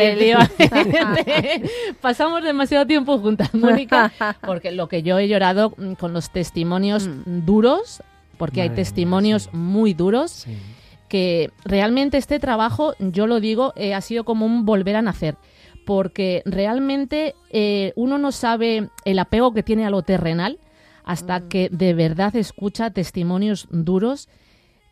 pasamos demasiado tiempo juntas, Mónica, porque lo que yo he llorado mm, con los testimonios duros, porque hay mía, testimonios muy duros, que realmente este trabajo, yo lo digo, eh, ha sido como un volver a nacer. Porque realmente eh, uno no sabe el apego que tiene a lo terrenal hasta que de verdad escucha testimonios duros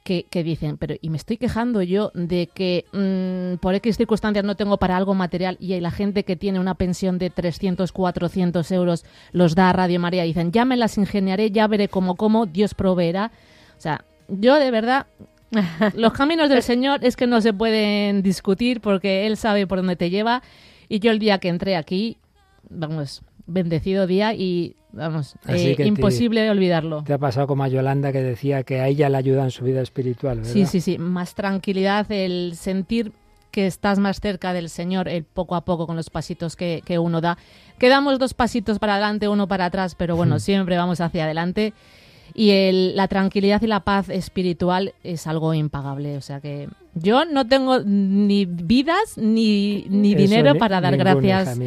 que, dicen, pero y me estoy quejando yo de que mm, por X circunstancias no tengo para algo material y la gente que tiene una pensión de 300, 400 euros los da a Radio María dicen, ya me las ingeniaré, ya veré cómo como, Dios proveerá. O sea, yo de verdad, los caminos del Señor es que no se pueden discutir porque Él sabe por dónde te lleva y yo el día que entré aquí, vamos, bendecido día y vamos, eh, te- imposible de olvidarlo. Te ha pasado como a Yolanda que decía que a ella le ayuda en su vida espiritual, ¿verdad? Sí, sí, sí, más tranquilidad, el sentir que estás más cerca del Señor, el poco a poco con los pasitos que, que uno da. Quedamos dos pasitos para adelante, uno para atrás, pero bueno, Hmm. siempre vamos hacia adelante. Y el- la tranquilidad y la paz espiritual es algo impagable. O sea que yo no tengo ni vidas ni, ni Eso dinero para dar gracias.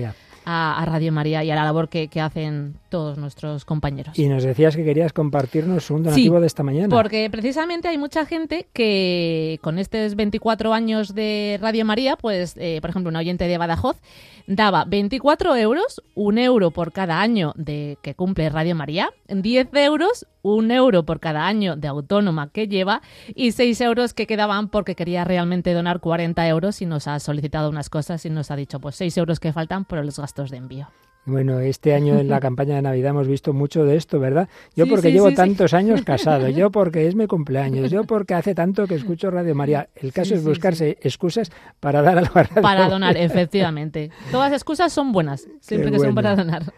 A, a Radio María y a la labor que, que hacen todos nuestros compañeros. Y nos decías que querías compartirnos un donativo Sí, de esta mañana. Porque precisamente hay mucha gente que con estos 24 años de Radio María, pues, eh, por ejemplo, un oyente de Badajoz daba 24 euros, un euro por cada año de que cumple Radio María, 10 euros, un euro por cada año de autónoma que lleva y 6 euros que quedaban porque quería realmente donar 40 euros y nos ha solicitado unas cosas y nos ha dicho, pues 6 euros que faltan por los gastos de envío. Bueno, este año en la campaña de Navidad hemos visto mucho de esto, ¿verdad? Yo Sí, porque sí, llevo sí, sí. tantos años casado, yo porque es mi cumpleaños, yo porque hace tanto que escucho Radio María. El caso Sí, es sí, buscarse excusas para dar algo a Radio Para María. donar, efectivamente. Todas las excusas son buenas, siempre que son para donar.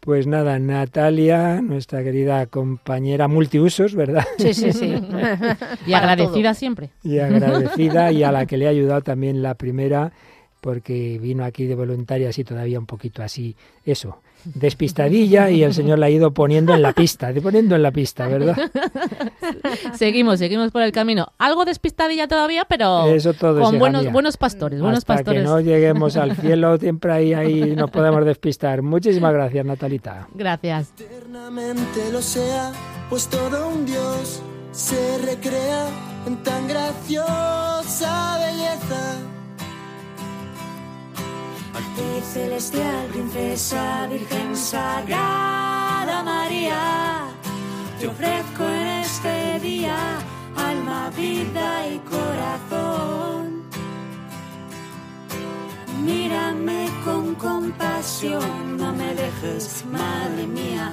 Pues nada, Natalia, nuestra querida compañera multiusos, ¿verdad? Sí, sí, sí. Y agradecida todo. siempre. y agradecida y a la que le ha ayudado también la primera porque vino aquí de voluntaria así todavía un poquito así, eso, despistadilla y el Señor la ha ido poniendo en la pista, de poniendo en la pista, ¿verdad? Seguimos, seguimos por el camino. Algo despistadilla todavía, pero Eso todo, con buenos, buenos pastores, buenos Hasta pastores. que no lleguemos al cielo, siempre ahí, ahí nos podemos despistar. Muchísimas gracias, Natalita. Gracias. eternamente lo sea, pues todo un Dios se recrea en tan graciosa belleza. Actriz celestial, princesa, virgen sagrada María, te ofrezco en este día alma, vida y corazón. Mírame con compasión, no me dejes, madre mía.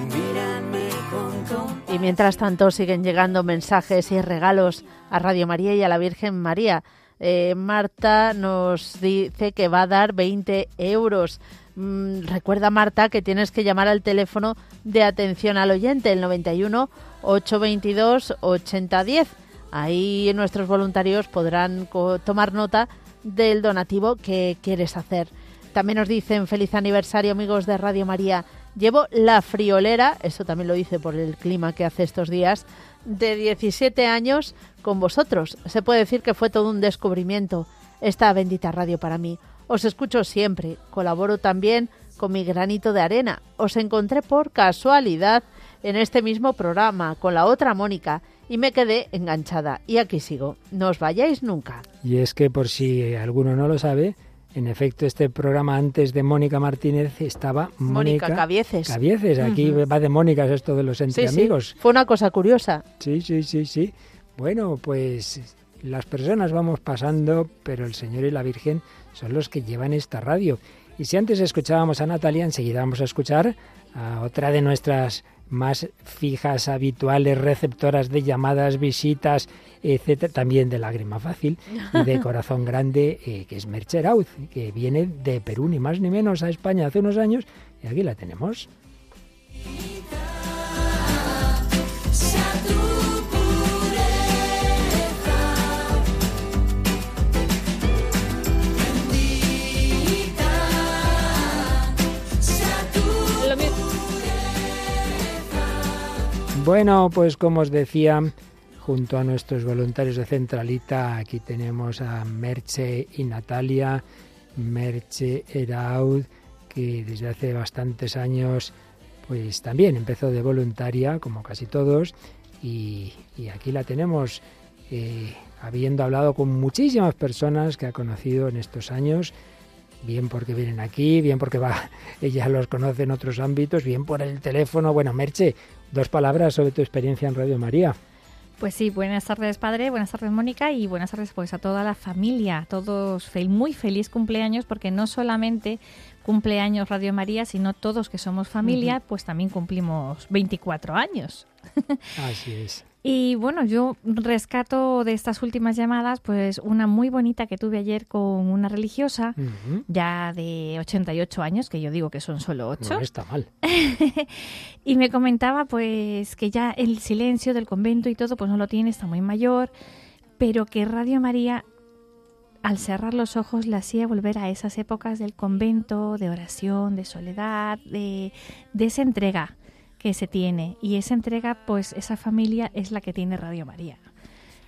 Mírame con compasión. Y mientras tanto siguen llegando mensajes y regalos a Radio María y a la Virgen María. Eh, Marta nos dice que va a dar 20 euros. Mm, recuerda, Marta, que tienes que llamar al teléfono de atención al oyente, el 91 822 8010. Ahí nuestros voluntarios podrán tomar nota del donativo que quieres hacer. También nos dicen feliz aniversario amigos de Radio María. Llevo la friolera, eso también lo dice por el clima que hace estos días, de 17 años con vosotros. Se puede decir que fue todo un descubrimiento esta bendita radio para mí. Os escucho siempre, colaboro también con mi granito de arena. Os encontré por casualidad en este mismo programa con la otra Mónica y me quedé enganchada. Y aquí sigo. No os vayáis nunca. Y es que por si alguno no lo sabe, en efecto, este programa antes de Mónica Martínez estaba Mónica, Mónica Cabieces. Cabieces, aquí va de Mónica esto de los entre amigos. Fue una cosa curiosa. Sí, sí, sí, sí. Bueno, pues las personas vamos pasando, pero el Señor y la Virgen son los que llevan esta radio. Y si antes escuchábamos a Natalia, enseguida vamos a escuchar a otra de nuestras más fijas, habituales, receptoras de llamadas, visitas, etcétera, también de lágrima fácil y de corazón grande, eh, que es Merche Rauz, que viene de Perú, ni más ni menos, a España hace unos años, y aquí la tenemos. Bueno, pues como os decía, junto a nuestros voluntarios de Centralita, aquí tenemos a Merche y Natalia. Merche Eraud, que desde hace bastantes años, pues también empezó de voluntaria, como casi todos, y, aquí la tenemos, eh, habiendo hablado con muchísimas personas que ha conocido en estos años bien porque vienen aquí, bien porque va, ella los conoce en otros ámbitos, bien por el teléfono. Bueno, Merche, dos palabras sobre tu experiencia en Radio María. Pues sí, buenas tardes padre, buenas tardes Mónica y buenas tardes pues a toda la familia, a todos muy feliz cumpleaños porque no solamente cumpleaños Radio María, sino todos que somos familia, pues también cumplimos 24 años. Así es. Y bueno, yo rescato de estas últimas llamadas, pues una muy bonita que tuve ayer con una religiosa, ya de 88 años, que yo digo que son solo 8. No está mal. y me comentaba pues que ya el silencio del convento y todo, pues no lo tiene, está muy mayor, pero que Radio María, al cerrar los ojos, la hacía volver a esas épocas del convento, de oración, de soledad, de, de esa entrega que se tiene y esa entrega, pues esa familia es la que tiene Radio María.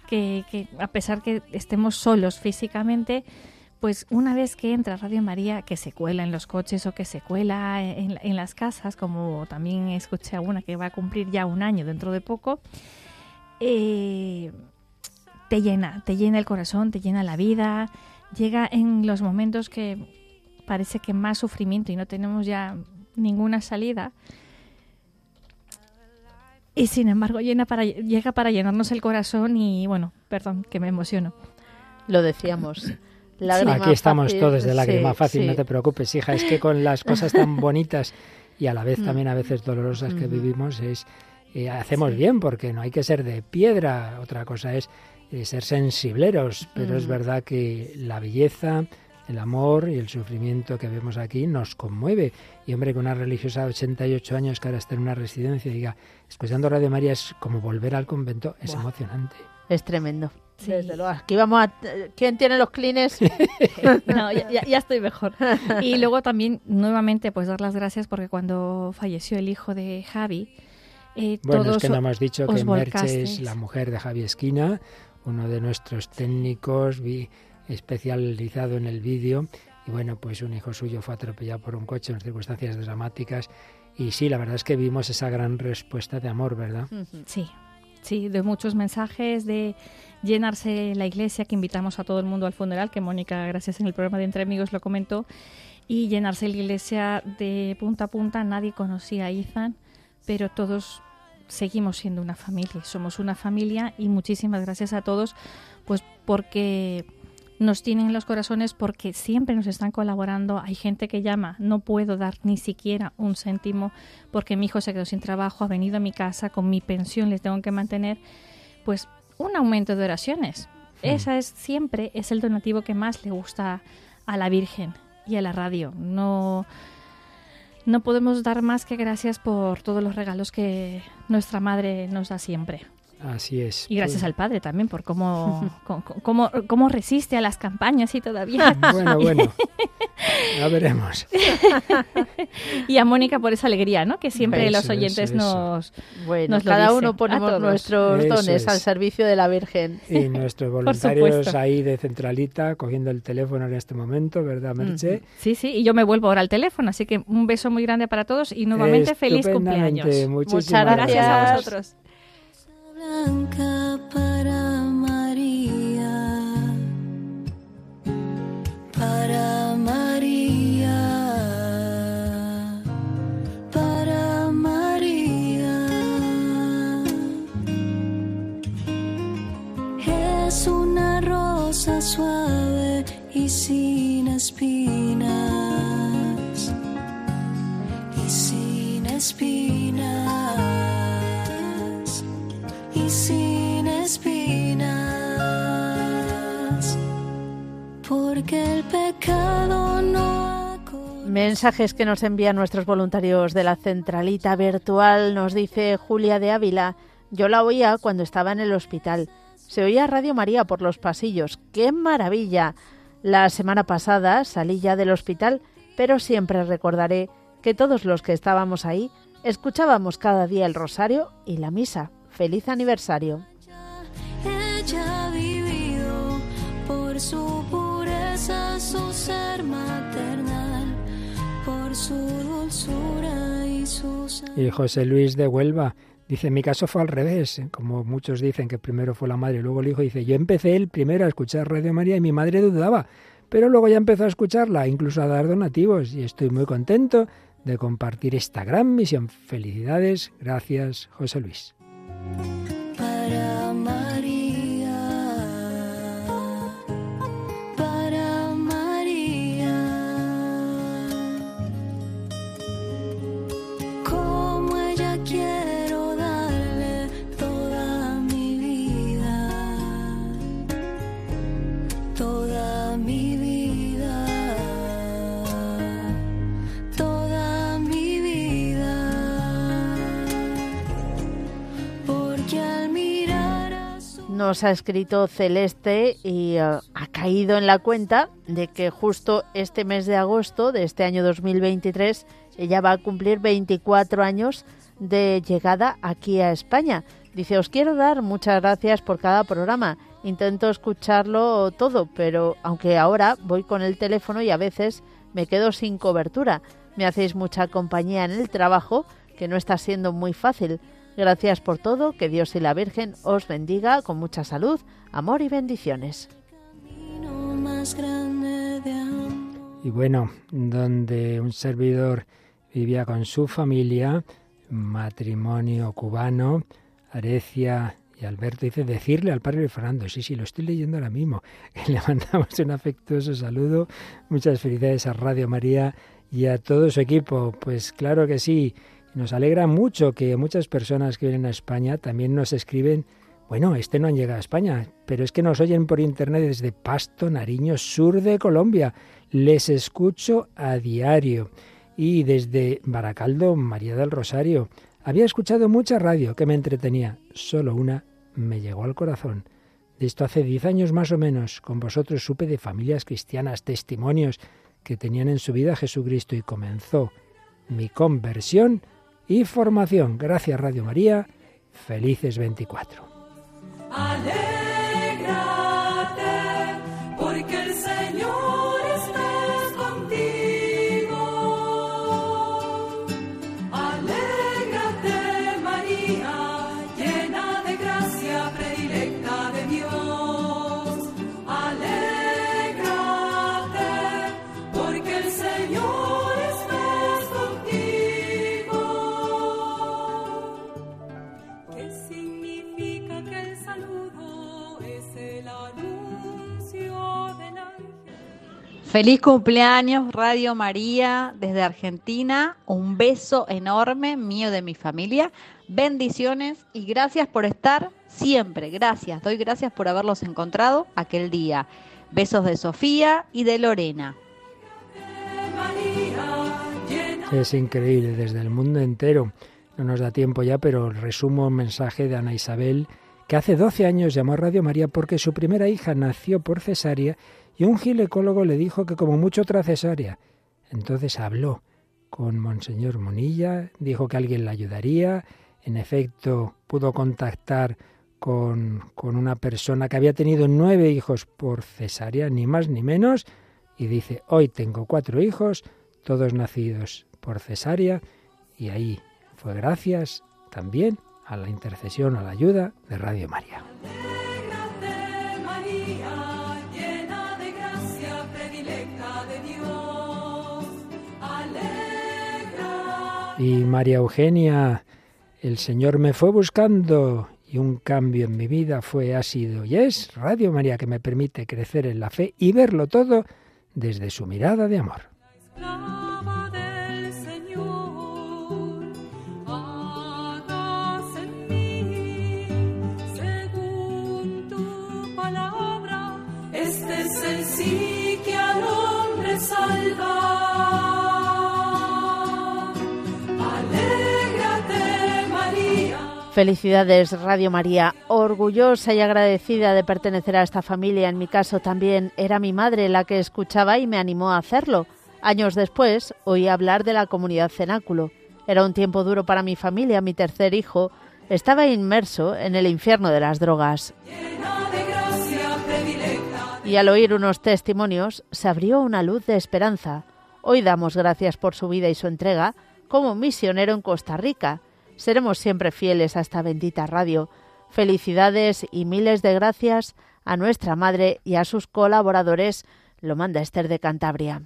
Que, a pesar que estemos solos físicamente, pues una vez que entra Radio María, que se cuela en los coches o que se cuela en, en, las casas, como también escuché a una que va a cumplir ya un año dentro de poco, eh, te llena, te llena el corazón, te llena la vida, llega en los momentos que parece que más sufrimiento y no tenemos ya ninguna salida, y sin embargo llena para, llega para llenarnos el corazón y bueno, perdón, que me emociono. Lo decíamos. Aquí estamos todos de lágrima fácil, no te preocupes, hija. Es que con las cosas tan bonitas y a la vez mm. también a veces dolorosas que vivimos es eh, hacemos bien porque no hay que ser de piedra. Otra cosa es eh, ser sensibleros, pero es mm. verdad que la belleza, el amor y el sufrimiento que vemos aquí nos conmueve. Y hombre, que una religiosa de 88 años que ahora está en una residencia diga, escuchando Radio María es como volver al convento, es emocionante. Es tremendo. Desde luego. Aquí vamos a... ¿Quién tiene los clines? no, ya, estoy mejor. Y luego también, nuevamente, pues dar las gracias porque cuando falleció el hijo de Javi, eh, bueno, es que no hemos dicho que Merche es la mujer de Javi Esquina, uno de nuestros técnicos, especializado en el vídeo. Y bueno, pues un hijo suyo fue atropellado por un coche en circunstancias dramáticas. Y sí, la verdad es que vimos esa gran respuesta de amor, ¿verdad? Sí, sí, de muchos mensajes, de llenarse la iglesia, que invitamos a todo el mundo al funeral, que Mónica, gracias en el programa de Entre Amigos, lo comentó. y llenarse la iglesia de punta a punta. Nadie conocía a Ethan, pero todos seguimos siendo una familia, somos una familia y muchísimas gracias a todos, pues porque nos tienen en los corazones porque siempre nos están colaborando. Hay gente que llama, no puedo dar ni siquiera un céntimo porque mi hijo se quedó sin trabajo, ha venido a mi casa, con mi pensión les tengo que mantener. Pues un aumento de oraciones. Esa es siempre es el donativo que más le gusta a la Virgen y a la radio. No no podemos dar más que gracias por todos los regalos que nuestra madre nos da siempre. Así es. Y gracias pues al padre también por cómo, cómo, cómo, resiste a las campañas y todavía. Bueno, bueno. Ya veremos. y a Mónica por esa alegría, ¿no? Que siempre los oyentes nos. Bueno, cada uno ponemos nuestros dones al servicio de la Virgen. Y nuestros voluntarios ahí de Centralita cogiendo el teléfono en este momento, ¿verdad, Merche? Sí, sí, y yo me vuelvo ahora al teléfono, así que un beso muy grande para todos y nuevamente feliz cumpleaños. Muchas gracias a vosotros blanca para María, para María, para María. Es una rosa suave y sin espinas, y sin espinas Mensajes que nos envían nuestros voluntarios de la centralita virtual, nos dice Julia de Ávila, yo la oía cuando estaba en el hospital. Se oía Radio María por los pasillos. ¡Qué maravilla! La semana pasada salí ya del hospital, pero siempre recordaré que todos los que estábamos ahí escuchábamos cada día el rosario y la misa. Feliz aniversario. Ella por su pureza, su ser y José Luis de Huelva dice, mi caso fue al revés, como muchos dicen que primero fue la madre y luego el hijo, dice, yo empecé el primero a escuchar Radio María y mi madre dudaba, pero luego ya empezó a escucharla, incluso a dar donativos y estoy muy contento de compartir esta gran misión. Felicidades, gracias José Luis. Para Nos ha escrito Celeste y eh, ha caído en la cuenta de que justo este mes de agosto de este año 2023 ella va a cumplir 24 años de llegada aquí a España. Dice, os quiero dar muchas gracias por cada programa. Intento escucharlo todo, pero aunque ahora voy con el teléfono y a veces me quedo sin cobertura. Me hacéis mucha compañía en el trabajo, que no está siendo muy fácil. Gracias por todo, que Dios y la Virgen os bendiga con mucha salud, amor y bendiciones. Y bueno, donde un servidor vivía con su familia, matrimonio cubano, Arecia y Alberto dice decirle al padre Fernando, sí, sí, lo estoy leyendo ahora mismo, que le mandamos un afectuoso saludo, muchas felicidades a Radio María y a todo su equipo. Pues claro que sí, nos alegra mucho que muchas personas que vienen a España también nos escriben, bueno, este no han llegado a España, pero es que nos oyen por internet desde Pasto, Nariño, sur de Colombia. Les escucho a diario. Y desde Baracaldo, María del Rosario. Había escuchado mucha radio que me entretenía. Solo una me llegó al corazón. De esto hace diez años más o menos. Con vosotros supe de familias cristianas, testimonios que tenían en su vida a Jesucristo y comenzó mi conversión y formación. Gracias Radio María. Felices 24. Alégrate, Feliz cumpleaños, Radio María, desde Argentina. Un beso enorme mío de mi familia. Bendiciones y gracias por estar siempre. Gracias, doy gracias por haberlos encontrado aquel día. Besos de Sofía y de Lorena. Es increíble, desde el mundo entero. No nos da tiempo ya, pero resumo un mensaje de Ana Isabel, que hace 12 años llamó a Radio María porque su primera hija nació por cesárea y un ginecólogo le dijo que como mucho otra cesárea. Entonces habló con Monseñor Monilla, dijo que alguien la ayudaría, en efecto pudo contactar con, con, una persona que había tenido nueve hijos por cesárea, ni más ni menos, y dice, hoy tengo cuatro hijos, todos nacidos por cesárea, y ahí fue gracias también a la intercesión, a la ayuda de Radio María. Y María Eugenia, el Señor me fue buscando y un cambio en mi vida fue, ha sido y es Radio María que me permite crecer en la fe y verlo todo desde su mirada de amor. Felicidades Radio María, orgullosa y agradecida de pertenecer a esta familia. En mi caso también era mi madre la que escuchaba y me animó a hacerlo. Años después oí hablar de la comunidad cenáculo. Era un tiempo duro para mi familia. Mi tercer hijo estaba inmerso en el infierno de las drogas. Y al oír unos testimonios se abrió una luz de esperanza. Hoy damos gracias por su vida y su entrega como misionero en Costa Rica Seremos siempre fieles a esta bendita radio. Felicidades y miles de gracias a nuestra madre y a sus colaboradores, lo manda Esther de Cantabria.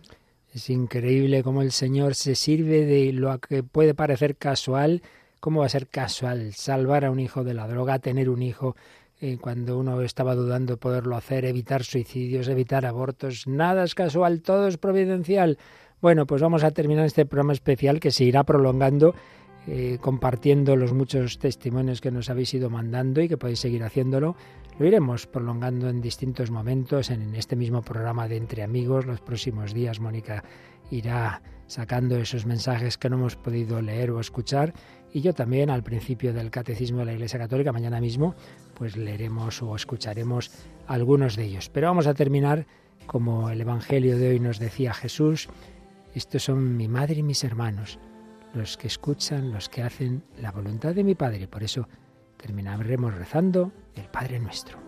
Es increíble cómo el Señor se sirve de lo que puede parecer casual. ¿Cómo va a ser casual salvar a un hijo de la droga, tener un hijo eh, cuando uno estaba dudando poderlo hacer, evitar suicidios, evitar abortos? Nada es casual, todo es providencial. Bueno, pues vamos a terminar este programa especial que se irá prolongando eh, compartiendo los muchos testimonios que nos habéis ido mandando y que podéis seguir haciéndolo. Lo iremos prolongando en distintos momentos en este mismo programa de Entre Amigos. Los próximos días Mónica irá sacando esos mensajes que no hemos podido leer o escuchar y yo también al principio del Catecismo de la Iglesia Católica, mañana mismo, pues leeremos o escucharemos algunos de ellos. Pero vamos a terminar como el Evangelio de hoy nos decía Jesús, estos son mi madre y mis hermanos los que escuchan, los que hacen la voluntad de mi Padre. Por eso terminaremos rezando el Padre nuestro.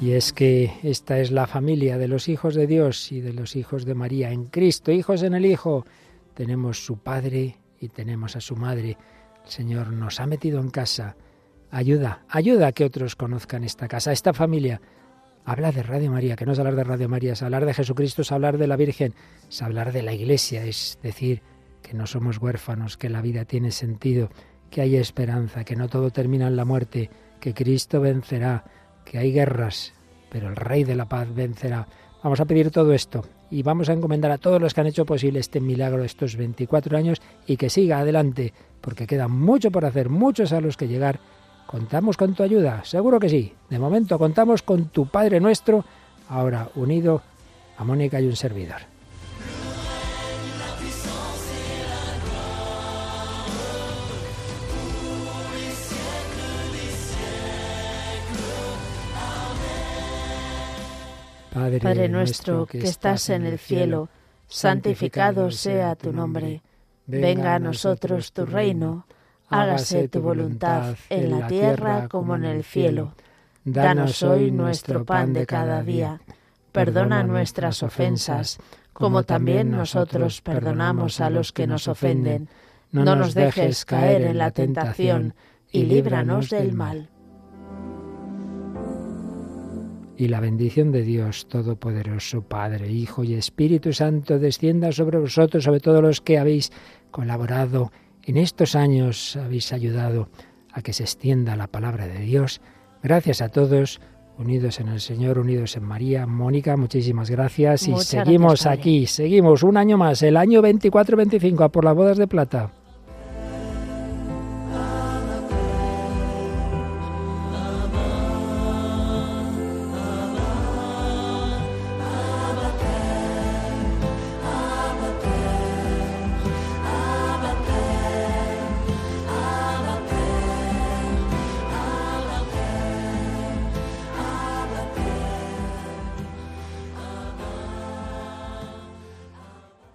Y es que esta es la familia de los hijos de Dios y de los hijos de María en Cristo, hijos en el Hijo. Tenemos su Padre y tenemos a su Madre. El Señor nos ha metido en casa Ayuda, ayuda a que otros conozcan esta casa, esta familia. Habla de Radio María, que no es hablar de Radio María, es hablar de Jesucristo, es hablar de la Virgen, es hablar de la Iglesia, es decir que no somos huérfanos, que la vida tiene sentido, que hay esperanza, que no todo termina en la muerte, que Cristo vencerá, que hay guerras, pero el Rey de la Paz vencerá. Vamos a pedir todo esto y vamos a encomendar a todos los que han hecho posible este milagro estos 24 años y que siga adelante, porque queda mucho por hacer, muchos a los que llegar ¿Contamos con tu ayuda? Seguro que sí. De momento contamos con tu Padre nuestro, ahora unido a Mónica y un servidor. Padre, nuestro que estás en el cielo, santificado sea tu nombre. Venga a nosotros tu reino hágase tu voluntad en la tierra como en el cielo. Danos hoy nuestro pan de cada día. Perdona nuestras ofensas, como también nosotros perdonamos a los que nos ofenden. No nos dejes caer en la tentación y líbranos del mal. Y la bendición de Dios Todopoderoso, Padre, Hijo y Espíritu Santo, descienda sobre vosotros, sobre todos los que habéis colaborado en estos años habéis ayudado a que se extienda la palabra de Dios. Gracias a todos, unidos en el Señor, unidos en María. Mónica, muchísimas gracias y seguimos aquí, seguimos un año más, el año 24-25 a por las bodas de plata.